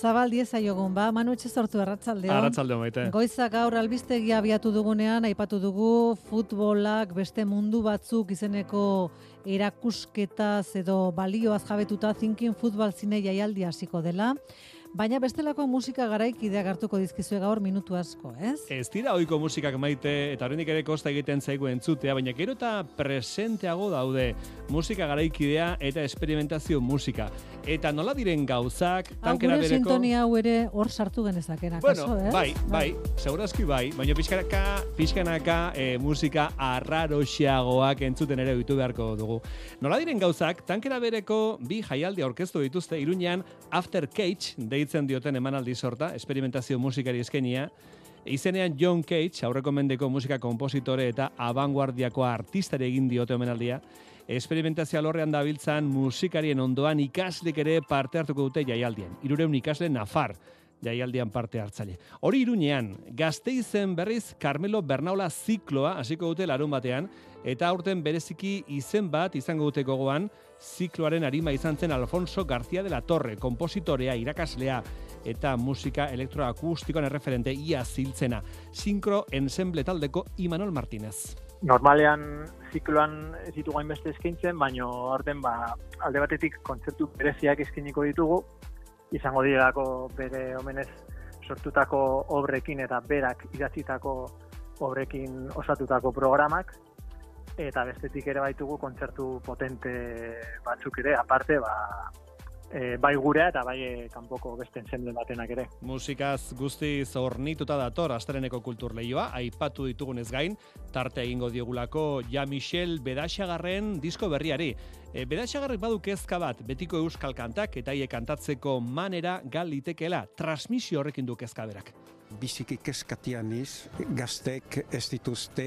Zabal dieza jogun, ba, Manu sortu erratzaldeo. Arratzaldeo maite. Goiza gaur albistegia abiatu dugunean, aipatu dugu futbolak beste mundu batzuk izeneko erakusketaz edo balioaz jabetuta thinking futbal zine jaialdi hasiko dela. Baina bestelako musika garaikideak hartuko dizkizue gaur minutu asko, ez? Ez dira ohiko musikak maite eta horrenik ere kosta egiten zaigu entzutea, baina gero eta presenteago daude musika garaikidea eta experimentazio musika. Eta nola diren gauzak, tankera bereko... sintonia hau ere hor sartu genezakena, bueno, kaso, ez? Bai, bai, segurazki bai, baina pixkanaka, pixkanaka e, musika arraroxiagoak entzuten ere ditu beharko dugu. Nola diren gauzak, tankera bereko bi jaialdi aurkeztu dituzte Iruñean After Cage, deitzen dioten emanaldi sorta, experimentazio musikari eskenia, Izenean John Cage, aurreko mendeko musika kompositore eta abanguardiako artistari egin diote omenaldia, esperimentazio lorrean dabiltzan musikarien ondoan ikaslik ere parte hartuko dute jaialdian. Irureun ikasle nafar jaialdian parte hartzaile. Hori irunean, gazteizen berriz Carmelo Bernaula zikloa hasiko dute larun batean, eta aurten bereziki izen bat izango dute gogoan, zikloaren arima izan zen Alfonso García de la Torre, kompositorea, irakaslea, eta musika elektroakustikoan erreferente ia ziltzena. Sinkro ensemble taldeko Imanol Martínez. Normalean zikloan ez ditugu hainbeste eskaintzen, baino orden ba, alde batetik kontzertu bereziak eskainiko ditugu, izango direlako bere omenez sortutako obrekin eta berak idatzitako obrekin osatutako programak, eta bestetik ere baitugu kontzertu potente batzuk ere, aparte, ba, e, bai gurea eta bai e, kanpoko beste ensemble batenak ere. Musikaz guzti zornituta dator astareneko kultur lehioa, aipatu ditugunez gain, tarte egingo diogulako Ja Michel Bedaxagarren disko berriari. E, Bedaxagarrek badu kezka bat, betiko euskal kantak eta hie kantatzeko manera gal litekeela, transmisio horrekin du kezka berak biziki keskatian iz, gaztek ez dituzte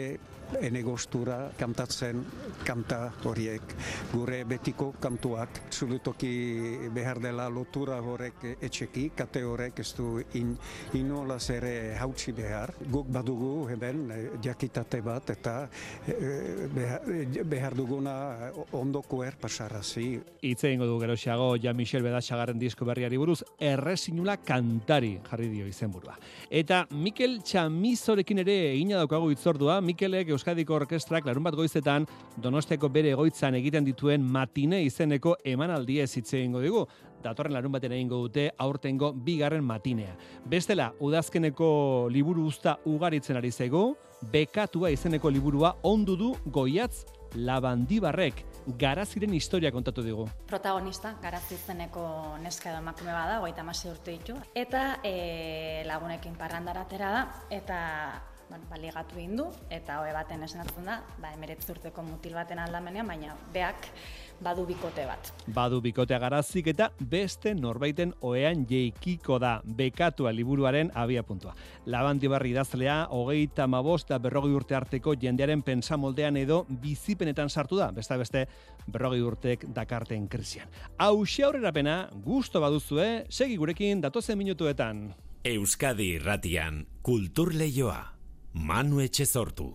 enegostura kantatzen kanta horiek. Gure betiko kantuak, zulutoki behar dela lotura horrek etxeki, kate horrek ez du in, inolaz ere hautsi behar. Guk badugu hemen diakitate bat eta eh, behar, duguna ondoko er pasarazi. Itze ingo du geroxiago, ja Michel Bedaxagarren disko berriari buruz, errezinula kantari jarri dio izenburua. Eta Mikel Txamizorekin ere egina daukagu itzordua, Mikelek Euskadiko Orkestrak larun bat goizetan Donostiako bere egoitzan egiten dituen matine izeneko emanaldia hitze egingo digu. Datorren larun baten egingo dute aurtengo bigarren matinea. Bestela, udazkeneko liburu usta ugaritzen ari zego, bekatua izeneko liburua ondu du goiatz labandibarrek garaziren historia kontatu digu. Protagonista, garazi zeneko neska edo emakume bada, hogeita masi urte ditu. Eta e, lagunekin parrandaratera da, eta bueno, baligatu egin du, eta hoe baten esnatzen da, ba, emeretz urteko mutil baten aldamenean, baina beak badu bikote bat. Badu bikotea garazik eta beste norbaiten oean jeikiko da bekatua liburuaren abia puntua. Labanti barri idazlea, hogeita mabost da berrogi urte arteko jendearen pensamoldean edo bizipenetan sartu da, beste beste berrogi urtek dakarten krisian. Hau aurrera pena, gusto baduzue, segi gurekin datozen minutuetan. Euskadi irratian, kultur lehioa, manu etxe sortu.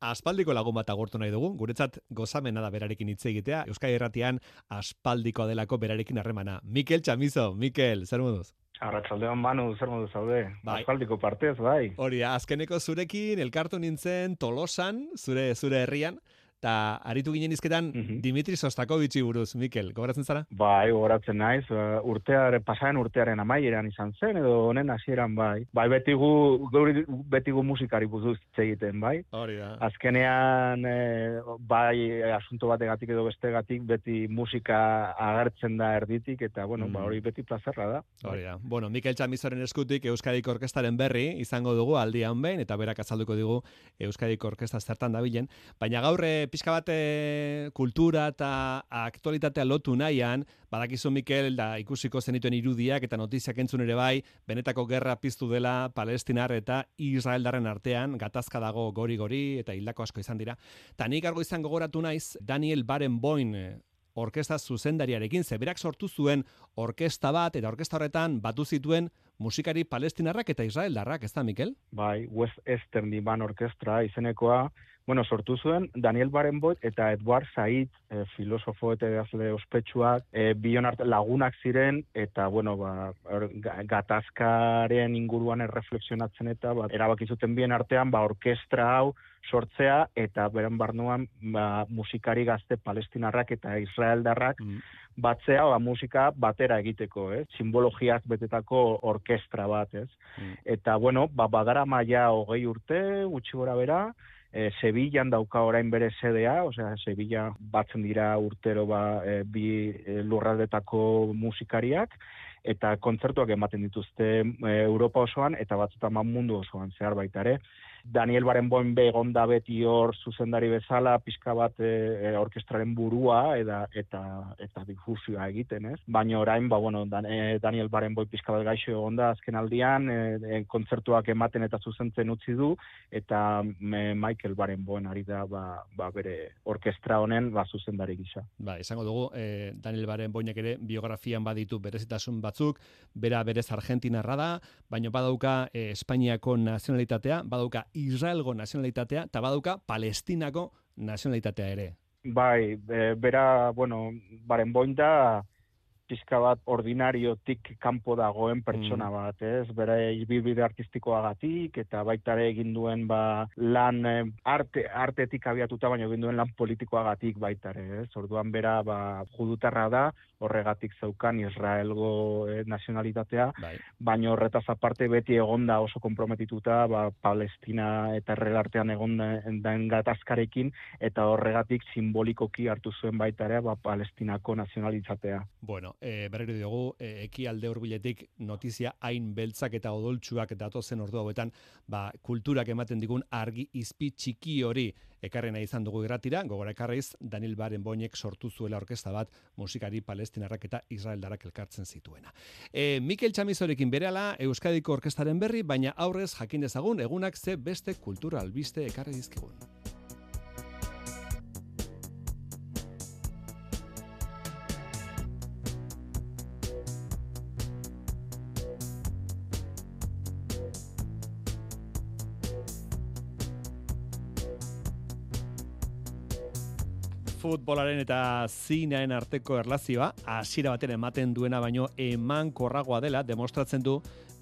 Aspaldiko lagun bat agortu nahi dugu, guretzat gozamena da berarekin hitz egitea, Euskadi Erratian aspaldiko delako berarekin harremana. Mikel Chamizo, Mikel, zer moduz? Arratxaldean manu, zer modu zaude? Bai. Aspaldiko partez, bai. Hori, azkeneko zurekin, elkartu nintzen Tolosan, zure zure herrian, eta aritu ginen izketan mm Dimitri Sostakovitzi buruz, Mikel, gogoratzen zara? Bai, gogoratzen naiz, uh, urteare, pasaren urtearen amaieran izan zen, edo honen hasieran bai. Bai, beti gu, beti musikari buruz egiten, bai? Hori da. Azkenean, e, bai, asunto bategatik edo bestegatik, beti musika agertzen da erditik, eta, bueno, ba, mm. hori beti plazerra da. Hori da. Bueno, Mikel Txamizoren eskutik Euskadiko Orkestaren berri izango dugu aldian behin, eta berak azalduko digu Euskadiko Orkesta zertan dabilen. Baina gaurre pixka bat eh, kultura eta aktualitatea lotu nahian, badakizu Mikel da ikusiko zenituen irudiak eta notiziak entzun ere bai, benetako gerra piztu dela Palestinar eta Israeldarren artean, gatazka dago gori-gori eta hildako asko izan dira. Ta nik argo izan gogoratu naiz, Daniel Barenboim eh, orkesta zuzendariarekin, zeberak sortu zuen orkesta bat, eta orkesta horretan batu zituen musikari palestinarrak eta israeldarrak, ez da, Mikel? Bai, West Eastern Divan Orkestra izenekoa, bueno, sortu zuen Daniel Barenboit eta Edward Said, e, filosofo eta edazle ospetsuak, e, bion lagunak ziren, eta, bueno, ba, gatazkaren inguruan erreflexionatzen eta, ba, erabakizuten bien artean, ba, orkestra hau, sortzea eta beren barnuan ba, musikari gazte palestinarrak eta israeldarrak mm. batzea ba, musika batera egiteko, eh? simbologiak betetako orkestra bat, ez? Mm. Eta, bueno, ba, badara maia hogei urte, gutxi gora bera, e, Sevillan dauka orain bere sedea, osea, Sevilla batzen dira urtero ba, e, bi e, lurraldetako musikariak, eta kontzertuak ematen dituzte e, Europa osoan, eta batzutan mundu osoan zehar baita ere. Daniel Barenboen begonda beti hor zuzendari bezala, pixka bat e, orkestraren burua eta eta eta difusioa egiten, ez? Baina orain, ba, bueno, Dan, e, Daniel Barenboi pixka bat gaixo egonda azken aldian, e, kontzertuak ematen eta zuzentzen utzi du, eta me, Michael Barenboen ari da ba, ba, bere orkestra honen ba, zuzendari gisa. Ba, esango dugu, e, Daniel Barenboinek ere biografian baditu berezitasun batzuk, bera berez Argentinarra da, baina badauka e, Espainiako nazionalitatea, badauka Israelgo nazionalitatea eta baduka Palestinako nazionalitatea ere. Bai, e, bera, bueno, baren boin da, pizka bat ordinariotik kanpo dagoen pertsona mm. bat, ez? Bera ibibide artistikoagatik eta baita ere egin duen ba, lan eh, arte, artetik abiatuta baina egin duen lan politikoagatik baita ere, ez? Orduan bera ba, judutarra da, horregatik zeukan Israelgo eh, nazionalitatea, bai. baina horretaz aparte beti egonda oso komprometituta ba, Palestina eta errelartean egonda den gatazkarekin, eta horregatik simbolikoki hartu zuen baita ere ba, Palestinako nazionalitatea. Bueno, e, berriro dugu, e, eki alde horbiletik notizia hain beltzak eta odoltsuak datozen ordu hauetan, ba, kulturak ematen digun argi izpi txiki hori ekarrena izan dugu gratira, gogora ekarriz, Daniel Baren Boinek sortu zuela orkesta bat musikari palestinarrak eta israeldarak elkartzen zituena. E, Mikel Txamizorekin berehala Euskadiko orkestaren berri, baina aurrez jakin dezagun egunak ze beste kultura albiste ekarri dizkigun. Futbolaren eta zinearen arteko erlazioa, hasiera baten ematen duena baino eman korragoa dela, demostratzen du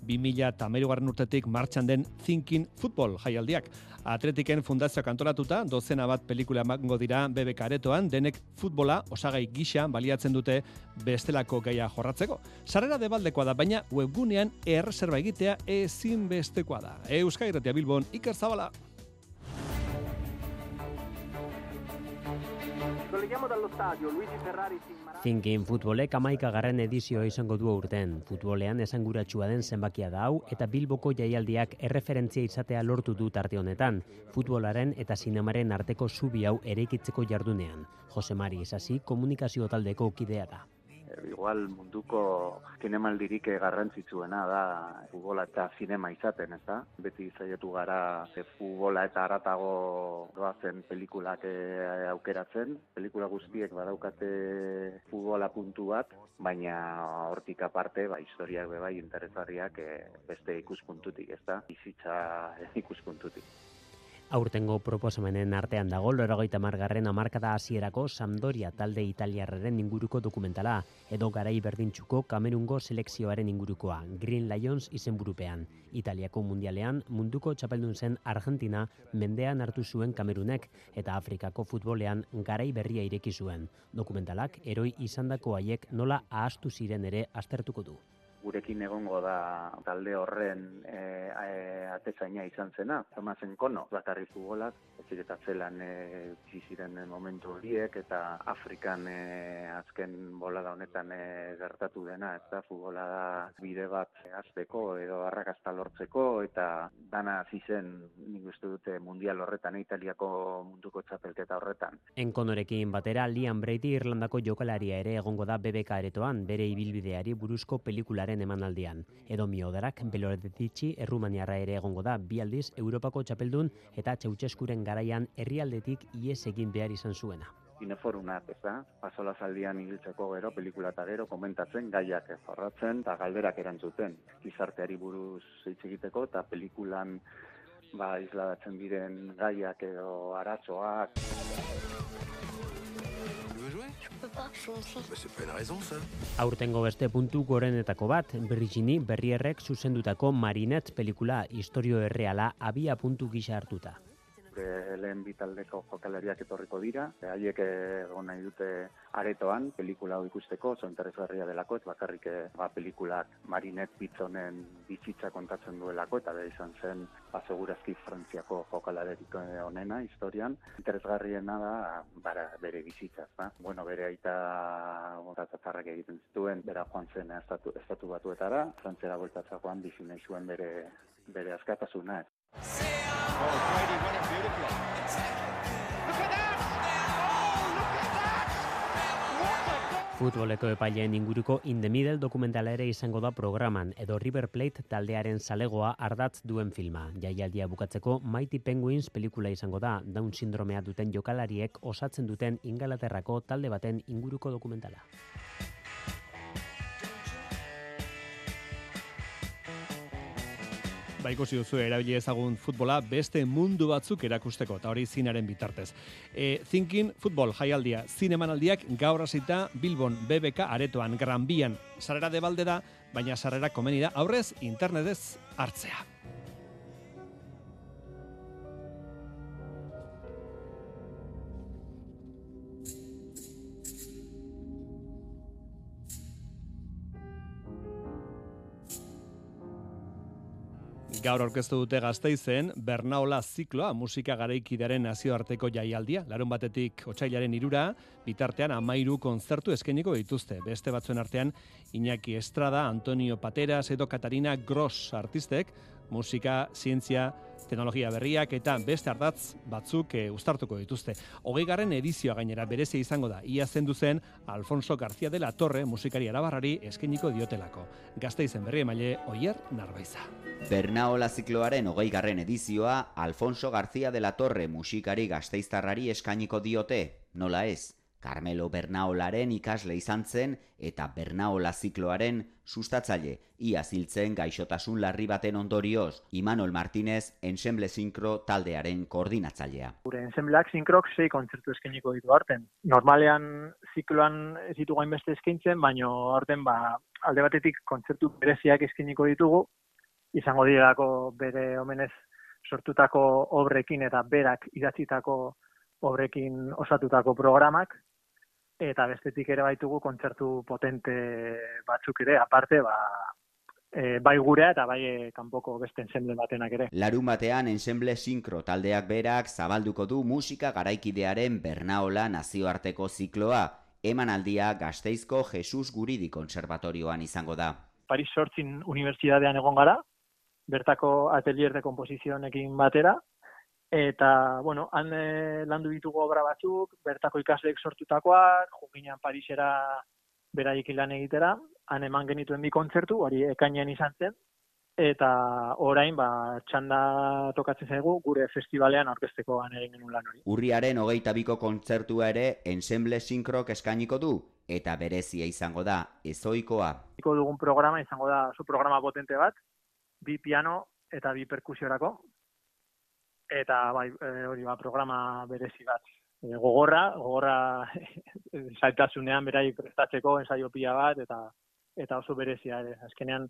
2000 eta garren urtetik martxan den Thinking Football jaialdiak. Atletiken fundazioa kantolatuta, dozena bat pelikula emango dira BBK aretoan, denek futbola osagai gisa baliatzen dute bestelako gaia jorratzeko. Sarrera debaldekoa da, baina webgunean erreserba egitea ezin bestekoa da. Euskal Bilbon, Iker Zabala. Thinking Futbolek amaika garren edizioa izango du urten. Futbolean esanguratsua den zenbakia da hau eta Bilboko jaialdiak erreferentzia izatea lortu du tarte honetan. Futbolaren eta sinemaren arteko zubi hau eraikitzeko jardunean. Jose Mari Isasi komunikazio taldeko kidea da igual munduko zinemaldirik garrantzitsuena da futbola eta zinema izaten, ez da? Beti zaitu gara e, futbola eta aratago doazen pelikulak e, aukeratzen, pelikula guztiek badaukate futbola puntu bat, baina hortik aparte, ba, historiak bebai interesgarriak e, beste ikuspuntutik, ez da? Bizitza ikuspuntutik. Aurtengo proposamenen artean dago loragoita margarren amarkada hasierako Sampdoria talde italiarraren inguruko dokumentala, edo garai berdintxuko Kamerungo selekzioaren ingurukoa, Green Lions izenburupean. Italiako mundialean munduko txapeldun zen Argentina mendean hartu zuen Kamerunek eta Afrikako futbolean garai berria ireki zuen. Dokumentalak eroi izandako haiek nola ahastu ziren ere aztertuko du gurekin egongo da talde horren e, atezaina izan zena, Tomasen Kono, bakarri futbolak, ez eta zelan e, ziren momentu horiek, eta Afrikan e, azken bolada honetan e, gertatu dena, ez da futbola da bide bat azteko edo arrakasta lortzeko, eta dana zizen, nik uste dute, mundial horretan, Italiako munduko txapelketa horretan. Enkonorekin batera, Liam Brady Irlandako jokalaria ere egongo da BBK aretoan, bere ibilbideari buruzko pelikularen emanaldian. Edo miodarak beloredetitxi errumaniarra ere egongo da bi aldiz Europako txapeldun eta txautxeskuren garaian herrialdetik ies egin behar izan zuena. ineforunat, ez da? Pasola zaldian ibiltzeko gero, pelikula eta gero, komentatzen, gaiak jorratzen, eta galderak erantzuten. Gizarteari buruz hitz egiteko, eta pelikulan ba, isladatzen diren gaiak edo aratzoak. Aurtengo beste puntu gorenetako bat, Virginie Berrierrek zuzendutako Marinet pelikula historio erreala abia puntu gisa hartuta e, lehen bitaldeko jokalariak etorriko dira, haiek egon nahi dute aretoan, pelikula hau ikusteko, oso interesgarria delako, ez bakarrik e, ba, pelikulak marinet bitzonen bizitza kontatzen duelako, eta be izan zen, ba, segurazki frantziako jokalarerik onena, historian, interesgarriena da, bara, bere bizitza, ba? bueno, bere aita horatzarrak egiten zituen, bera joan zen estatu, estatu batuetara, frantzera voltatzakoan bizine zuen bere bere askatasuna. Futboleko epaileen inguruko In the Middle dokumentala ere izango da programan edo River Plate taldearen salegoa ardatz duen filma. Jaialdia bukatzeko Mighty Penguins pelikula izango da Down sindromea duten jokalariek osatzen duten Ingalaterrako talde baten inguruko dokumentala. Ba ikusi duzu erabili ezagun futbola beste mundu batzuk erakusteko eta hori zinaren bitartez. E, thinking Football jaialdia zinemanaldiak gaur hasita Bilbon BBK aretoan Gran Bian sarrera de balde da, baina sarrera komeni da aurrez internetez hartzea. Gaur orkestu dute gazteizen, Bernaola zikloa musika garaikidaren nazioarteko jaialdia. Larun batetik otxailaren irura, bitartean amairu konzertu eskeniko dituzte. Beste batzuen artean, Iñaki Estrada, Antonio Pateras edo Katarina Gross artistek, musika, zientzia, teknologia berriak eta beste ardatz batzuk e, uztartuko dituzte. Hogei garren edizioa gainera berezia izango da. Ia zendu zen Alfonso García de la Torre musikari arabarrari eskeniko diotelako. Gazte izen berri emaile, oier narbaiza. Bernaola zikloaren hogei garren edizioa Alfonso García de la Torre musikari gazteiztarrari eskainiko diote. Nola ez? Carmelo Bernaolaren ikasle izan zen eta Bernaola zikloaren sustatzaile. Ia ziltzen gaixotasun larri baten ondorioz, Imanol Martinez Ensemble Sinkro taldearen koordinatzailea. Gure Ensembleak Sinkrok sei kontzertu eskainiko ditu arten. Normalean zikloan ez ditugu hainbeste eskaintzen, baino arten ba, alde batetik kontzertu bereziak eskainiko ditugu, izango direlako bere omenez sortutako obrekin eta berak idatzitako obrekin osatutako programak, eta bestetik ere baitugu kontzertu potente batzuk ere, aparte, ba, e, bai gurea eta bai e, kanpoko beste ensemble batenak ere. Larun batean ensemble sinkro taldeak berak zabalduko du musika garaikidearen Bernaola nazioarteko zikloa, emanaldia Gasteizko Jesus Guridi Konservatorioan izango da. Paris Sortzin Unibertsitatean egon gara, bertako atelier de kompozizionekin batera, Eta, bueno, han e, landu ditugu obra batzuk, bertako ikasleek sortutakoak, jukinean Parisera beraik lan egitera, han eman genituen bi kontzertu, hori ekainean izan zen, eta orain, ba, txanda tokatzen zaigu, gure festivalean orkesteko egin genuen lan hori. Urriaren hogeita biko kontzertua ere, ensemble sinkrok eskainiko du, eta berezia izango da, ezoikoa. Iko dugun programa izango da, zu programa potente bat, bi piano eta bi perkusiorako, eta bai, e, hori ba, programa berezi bat. E, gogorra, gogorra zaitasunean berai prestatzeko ensaio pila bat, eta eta oso berezia ere. Azkenean,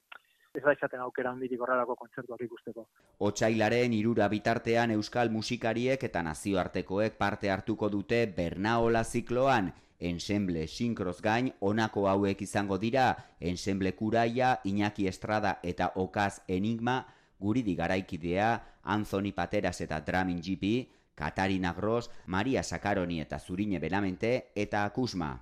ez da izaten aukera handirik horrelako kontzertuak ikusteko. Otsailaren irura bitartean euskal musikariek eta nazioartekoek parte hartuko dute Bernaola zikloan, ensemble sinkroz gain honako hauek izango dira, ensemble kuraia, Iñaki Estrada eta Okaz Enigma, guridi garaikidea, Anthony Pateras eta Dramin GP, Katarina Gross, Maria Sakaroni eta Zurine Benamente eta Akusma.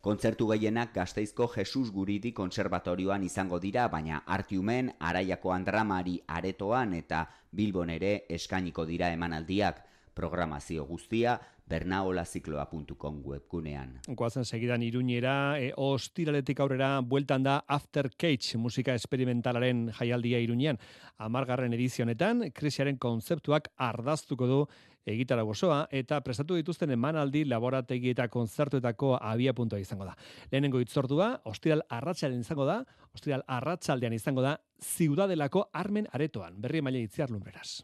Kontzertu gehienak gazteizko Jesus Guridi konservatorioan izango dira, baina artiumen, araiako andramari aretoan eta Bilbon ere eskainiko dira emanaldiak. Programazio guztia bernaolazikloa.com webgunean. Goazen segidan iruñera, e, ostiraletik aurrera bueltan da After Cage musika esperimentalaren jaialdia iruñean. Amargarren edizionetan, krisiaren konzeptuak ardaztuko du egitara gozoa, eta prestatu dituzten emanaldi laborategi eta konzertuetako abia puntua izango da. Lehenengo itzordua, ostiral arratsaldean izango da, ostiral arratsaldean izango da, ziudadelako armen aretoan, berri maile itziar lumberaz.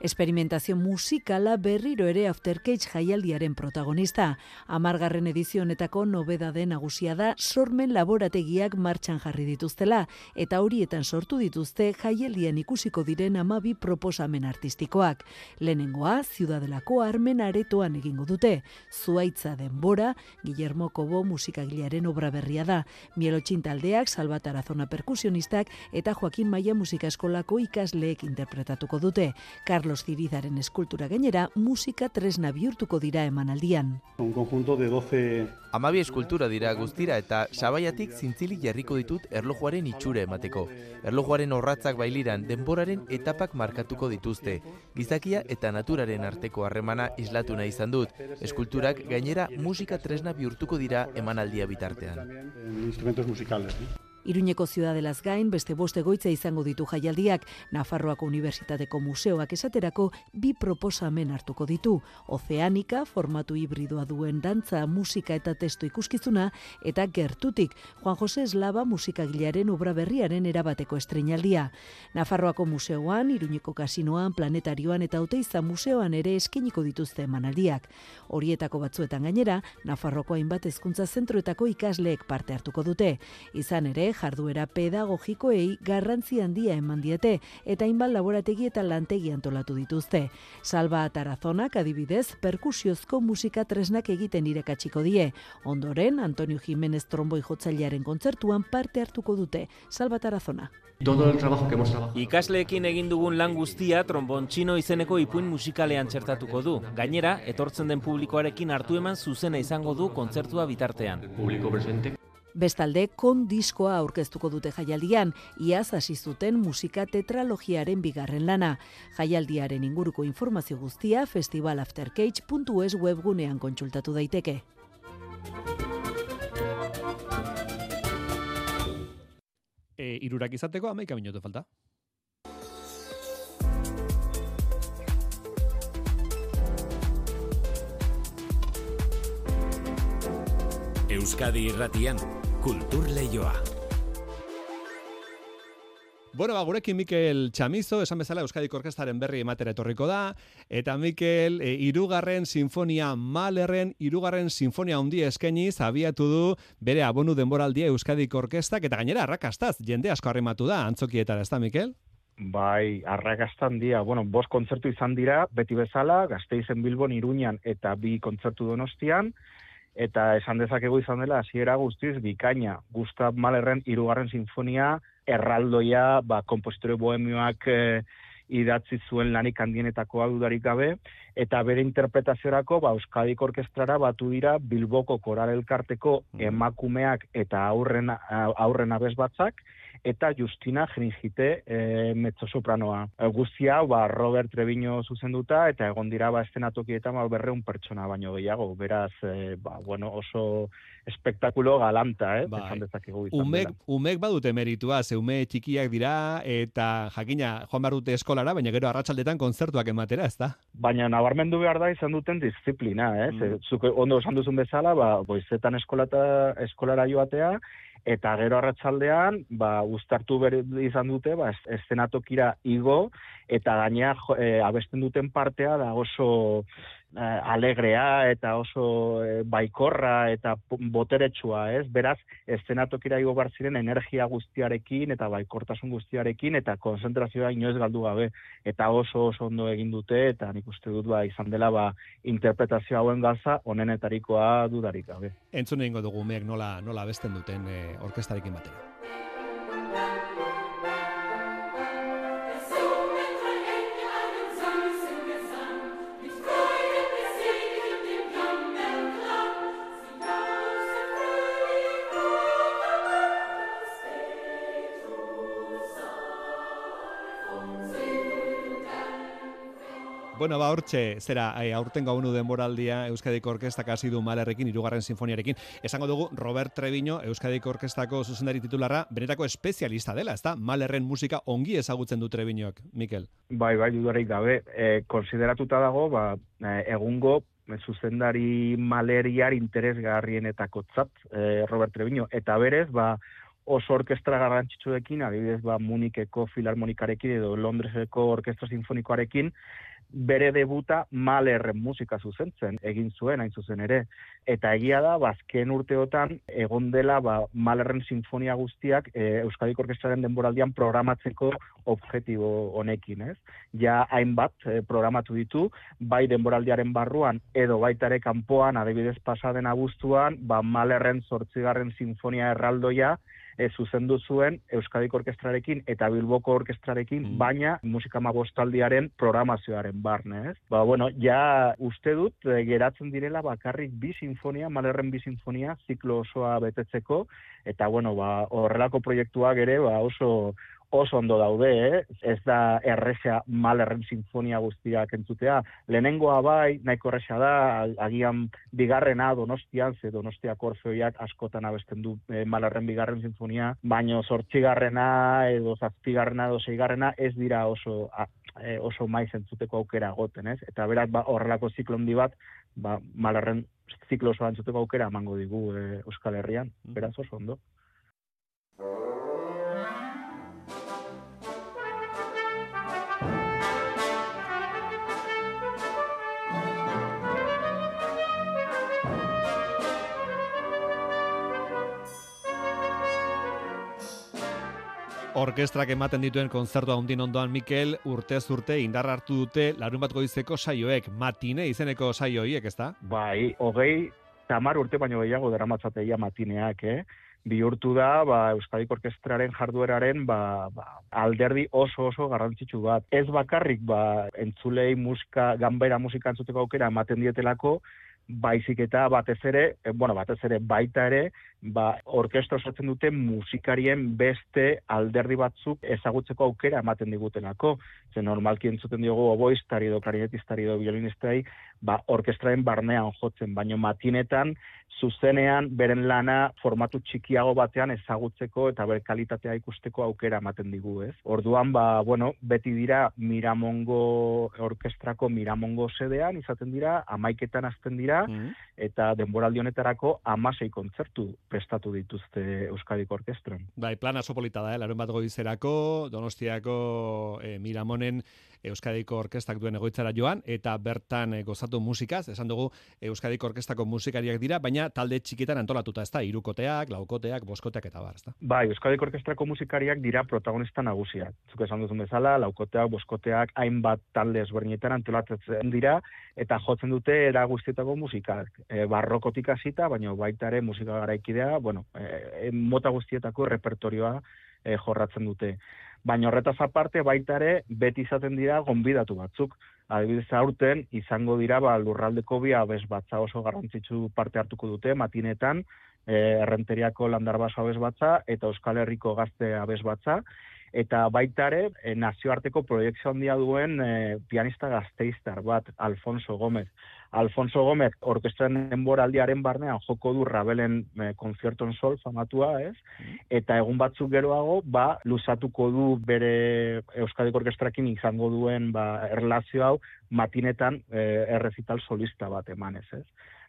Experimentazio musikala berriro ere Aftercage jaialdiaren protagonista. Amargarren edizionetako nobeda den nagusia da sormen laborategiak martxan jarri dituztela, eta horietan sortu dituzte jaialdian ikusiko diren amabi proposamen artistikoak. Lehenengoa, ziudadelako armen aretoan egingo dute. Zuaitza denbora, Guillermo Kobo musikagilearen obra berria da. Mielotxin taldeak, Salvatara Zona perkusionistak eta Joaquin Maia musika eskolako ikasleek interpretatuko dute. Carlos Carlos Zirizaren eskultura gainera, musika tresna bihurtuko dira emanaldian. Un conjunto de 12... Amabi eskultura dira guztira eta sabaiatik zintzilik jarriko ditut erlojuaren itxure emateko. Erlojuaren horratzak bailiran denboraren etapak markatuko dituzte. Gizakia eta naturaren arteko harremana islatu nahi izan dut. Eskulturak gainera musika tresna bihurtuko dira emanaldia bitartean. Instrumentos musicales. Iruñeko ziudadelaz gain, beste boste goitza izango ditu jaialdiak, Nafarroako Unibertsitateko Museoak esaterako bi proposamen hartuko ditu. Ozeanika, formatu hibridoa duen dantza, musika eta testo ikuskizuna, eta gertutik, Juan Jose Eslaba musikagilearen obra berriaren erabateko estrenaldia. Nafarroako Museoan, Iruñeko Kasinoan, Planetarioan eta Oteiza Museoan ere eskeniko dituzte emanaldiak. Horietako batzuetan gainera, Nafarroako hainbat hezkuntza zentroetako ikasleek parte hartuko dute. Izan ere, jarduera pedagogikoei garrantzi handia eman diete eta hainbat laborategi eta lantegi antolatu dituzte. Salba Atarazonak adibidez perkusiozko musika tresnak egiten irekatsiko die. Ondoren Antonio Jimenez tromboi jotzailearen kontzertuan parte hartuko dute. Salba Tarazona. Todo el trabajo que hemos trabajado. Ikasleekin egin dugun lan guztia trombon txino izeneko ipuin musikalean txertatuko du. Gainera, etortzen den publikoarekin hartu eman zuzena izango du kontzertua bitartean. Publiko presente. Bestalde, kon diskoa aurkeztuko dute jaialdian, iaz hasi zuten musika tetralogiaren bigarren lana. Jaialdiaren inguruko informazio guztia festivalaftercage.es webgunean kontsultatu daiteke. E, irurak izateko, amaika minutu falta. Euskadi irratian, Kultur Leioa. Bueno, ba, gurekin Mikel Chamizo, esan bezala Euskadi Orkestaren berri ematera etorriko da, eta Mikel, e, irugarren sinfonia malerren, irugarren sinfonia hundi eskeniz, abiatu du bere abonu denboraldia Euskadi Orkestak, eta gainera arrakastaz, jende asko harrematu da, antzokietara, ez da, Mikel? Bai, arrakastan dia, bueno, bost kontzertu izan dira, beti bezala, gazteizen Bilbon, Iruñan eta bi kontzertu donostian, eta esan dezakegu izan dela hasiera guztiz bikaina Gustav Mahlerren hirugarren sinfonia erraldoia ba konpositore bohemioak e, idatzi zuen lanik handienetako dudarik gabe eta bere interpretaziorako ba Euskadik orkestrara batu dira Bilboko koral elkarteko mm. emakumeak eta aurren aurren abes batzak eta Justina Gringite e, mezzosopranoa. E, guztia, ba, Robert Treviño zuzenduta, eta egon dira ba, estenatokietan ba, berreun pertsona baino gehiago. Beraz, e, ba, bueno, oso espektakulo galanta, eh? Bai. Umek, umek badute meritua, ze ume txikiak dira, eta jakina, joan behar dute eskolara, baina gero arratsaldetan kontzertuak ematera, ez da? Baina nabarmendu behar da izan duten disiplina, eh? Mm. Ze, ondo esan duzun bezala, ba, boizetan eskolata, eskolara joatea, eta gero arratsaldean ba uztartu ber izan dute ba eszenatokira igo eta gainea e, abesten duten partea da oso eh, alegrea eta oso eh, baikorra eta boteretsua, ez? Beraz, eszenatokira igo bar ziren energia guztiarekin eta baikortasun guztiarekin eta konzentrazioa inoiz galdu gabe eta oso oso ondo egin dute eta nik uste dut ba izan dela ba interpretazio hauen gaza honenetarikoa dudarik gabe. Entzun egingo dugu meek nola nola besten duten e, orkestarekin batera. Bueno, ba, hortxe, zera, e, aurten gaunu denboraldia Euskadiko Orkestak hasi du malerrekin, irugarren sinfoniarekin. Esango dugu, Robert Treviño, Euskadiko Orkestako zuzendari titularra, benetako espezialista dela, ezta? Malerren musika ongi ezagutzen du Treviñoak, Mikel. Bai, bai, dudarik gabe, e, konsideratuta dago, ba, e, egungo zuzendari maleriar interesgarrienetako tzat, e, Robert Treviño, eta berez, ba, oso orkestra garrantzitsuekin, adibidez, ba, Munikeko Filarmonikarekin edo Londreseko Orkestra Sinfonikoarekin, bere debuta Malerren musika zuzentzen egin zuen hain zuzen ere eta egia da bazken urteotan egon dela ba, Malerren sinfonia guztiak e, Euskadiko Orkestraren denboraldian programatzeko objektibo honekin, ez? Ja hainbat e, programatu ditu bai denboraldiaren barruan edo baitare kanpoan adibidez pasaden abuztuan ba Malerren 8. sinfonia erraldoia e, zuzendu zuen Euskadiko Orkestrarekin eta Bilboko Orkestrarekin, mm. baina musika mabostaldiaren programazioaren barne, ez? Ba, bueno, ja uste dut e, geratzen direla bakarrik bi sinfonia, malerren bi sinfonia, ziklo osoa betetzeko, eta bueno, ba, horrelako proiektuak ere, ba, oso oso ondo daude, eh? ez da erresa malerren sinfonia guztiak entzutea. Lehenengoa bai, nahiko erresa da, agian bigarrena donostian, ze donostiak orfeoiak askotan abesten du eh, malerren bigarren sinfonia, baino sortxigarrena edo zazpigarrena edo zeigarrena ez dira oso eh, oso maiz entzuteko aukera goten, ez? Eta berak ba, horrelako ziklondi bat, ba, malerren ziklo oso entzuteko aukera emango digu eh, Euskal Herrian, mm. beraz oso ondo. Orkestrak ematen dituen konzertu handin ondoan Mikel urte urte indar hartu dute larun bat goizeko saioek, matine izeneko saioiek, ezta? Bai, hogei, tamar urte baino gehiago deramatzateia matineak, eh? bihurtu da ba, Euskadiko Orkestraren jardueraren ba, ba, alderdi oso oso garrantzitsu bat. Ez bakarrik ba, entzulei musika, ganbera musika entzuteko aukera ematen dietelako, baizik eta batez ere, eh, bueno, batez ere baita ere, ba, orkestra osatzen dute musikarien beste alderdi batzuk ezagutzeko aukera ematen digutenako. Ze normalki entzuten diogu oboistari edo klarinetistari edo violinistari, ba, orkestraen barnean jotzen, baino matinetan zuzenean beren lana formatu txikiago batean ezagutzeko eta ber kalitatea ikusteko aukera ematen digu, ez? Orduan, ba, bueno, beti dira Miramongo orkestrako Miramongo sedean izaten dira, amaiketan azten dira, mm. eta denboraldi honetarako amasei kontzertu prestatu dituzte Euskadiko Orkestran. Bai, plana sopolita da, eh? larun bat goizerako, Donostiako eh, Miramonen Euskadiko Orkestak duen egoitzara joan, eta bertan e, gozatu musikaz, esan dugu Euskadiko Orkestako musikariak dira, baina talde txikitan antolatuta ez da, irukoteak, laukoteak, boskoteak eta bar, ez da? Bai, Euskadiko Orkestrako musikariak dira protagonista nagusiak. Zuk esan duzun bezala, laukoteak, boskoteak, hainbat talde ezberdinetan antolatzen dira, eta jotzen dute era guztietako musikak. E, barrokotik hasita, baina baita ere musika garaikidea, bueno, e, mota guztietako repertorioa e, jorratzen dute baina horretaz aparte baita ere beti izaten dira gonbidatu batzuk. Adibidez aurten izango dira ba lurraldeko bi abes batza oso garrantzitsu parte hartuko dute matinetan, errenteriako landarbaso abes batza eta Euskal Herriko gazte abes batza eta baita ere e, nazioarteko proiektzio handia duen e, pianista gazteiztar bat Alfonso Gómez. Alfonso Gómez orkestran denboraldiaren barnean joko du Rabelen e, konzerton sol famatua, ez? Eta egun batzuk geroago, ba, luzatuko du bere Euskadiko orkestrakin izango duen ba, erlazio hau matinetan e, errezital solista bat emanez, ez?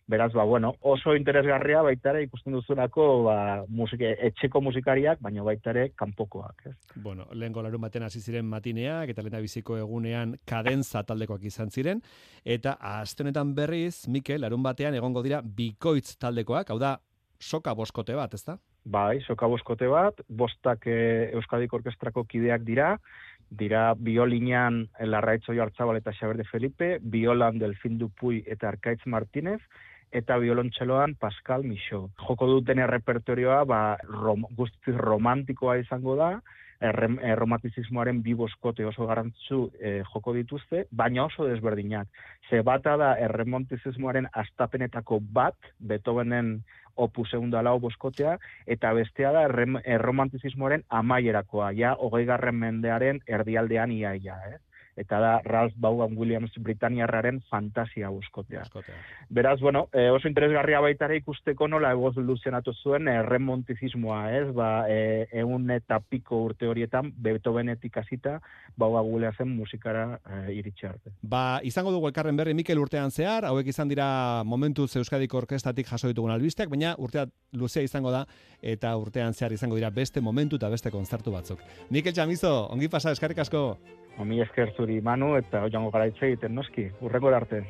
Beraz, ba, bueno, oso interesgarria baita ere ikusten duzunako ba, musike, etxeko musikariak, baina baita ere kanpokoak. Ez? Bueno, lehen golarun baten hasi ziren matineak, eta lehen biziko egunean kadenza taldekoak izan ziren, eta astenetan berriz, Mikel, larun batean egongo dira bikoitz taldekoak, hau da, soka boskote bat, ezta? Bai, soka boskote bat, bostak e, Euskadiko Orkestrako kideak dira, dira biolinean Larraitzo Jartzabal eta Xaber de Felipe, biolan Delfin Dupuy eta Arkaitz Martínez, eta biolontxeloan Pascal Micho. Joko duten errepertorioa ba, rom, guztiz romantikoa izango da, erromantizismoaren bi boskote oso garantzu eh, joko dituzte, baina oso desberdinak. Ze bata da erromantizismoaren astapenetako bat, Beethovenen opus egun lau boskotea, eta bestea da erromantizismoaren amaierakoa, ja, hogei garren mendearen erdialdean iaia, eh? Eta da Ralph Vaughan Williams Britaniarraren fantasia buskotea. Beraz, bueno, e, oso interesgarria baita ere ikusteko nola evoluzionatu zuen e, remontizismoa, ez? Ba, e, egun eta piko urte horietan, Beethovenetik hasita Vaughan Williamsen musikara e, iritsi arte. Ba, izango dugu elkarren berri Mikel urtean zehar, hauek izan dira momentuz Euskadiko Orkestatik jaso ditugun albisteak, baina urtea luzea izango da eta urtean zehar izango dira beste momentu eta beste kontzertu batzuk. Mikel Txamizo, ongi pasa, eskarrik asko. Omi esker zuri manu eta joango gara egiten noski, urreko arte.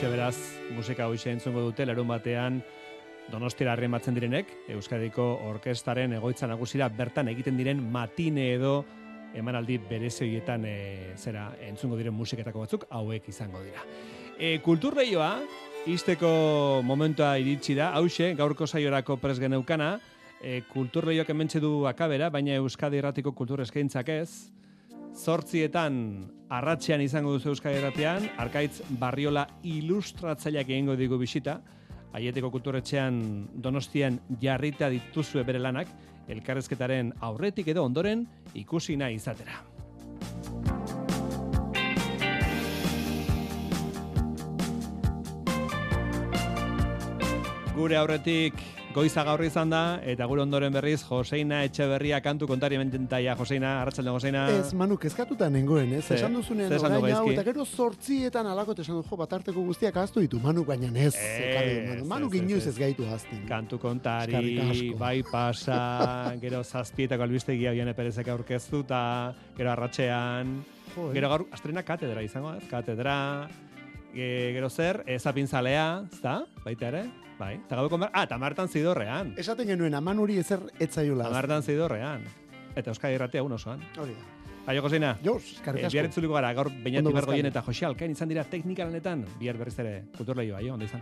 Hoxe beraz, musika hoxe entzungo dute, larun batean, Donostira arrematzen direnek, Euskadiko Orkestaren egoitza nagusira bertan egiten diren matine edo emanaldi berezioietan e, zera entzungo diren musiketako batzuk hauek izango dira. E, kulturleioa, izteko momentua iritsi da, hause, gaurko saiorako pres geneukana, e, kulturleioak hementxe du akabera, baina Euskadi erratiko kultur eskaintzak ez, zortzietan arratxean izango duzu Euskadi erratean, Arkaitz Barriola ilustratzaileak egingo digu bisita, Aieteko kulturetxean donostian jarrita dituzue bere lanak, elkarrezketaren aurretik edo ondoren ikusi nahi izatera. Gure aurretik goiza gaur izan da, eta gure ondoren berriz Joseina Etxeberria kantu kontari mententaia. Joseina, arratsalde Joseina. Ez, Manu, kezkatuta nengoen, ez? Esan duzunean orain hau, eta gero sortzietan alakot esan du, jo, batarteko guztiak ahaztu ditu, Manu, baina ez. ekarri du, Manu, ez, ez, inoiz ez. ez gaitu ahazten. Kantu kontari, bai pasa, gero zazpietako albistegia Oiane Perezek aurkeztuta, gero arratxean, Jo, eh? gero gaur astrena katedra izango, ez? Katedra, e, gero zer, ezapintzalea, ezta? Baita ere? Bai. Eta gaueko mar... Ah, eta martan zidorrean. Esaten genuen, Manuri ezer etzaiola. ahazten. Martan zidorrean. Eta Euskadi irratea un osoan. Hori da. Aio, Josina. Jos, eskerrik Eh, asko. bihar itzuliko gara, gaur Beñati. Bergoien eta Jose Alkain izan dira teknika lanetan, bihar berriz ere kulturleioa, aio, ondo izan.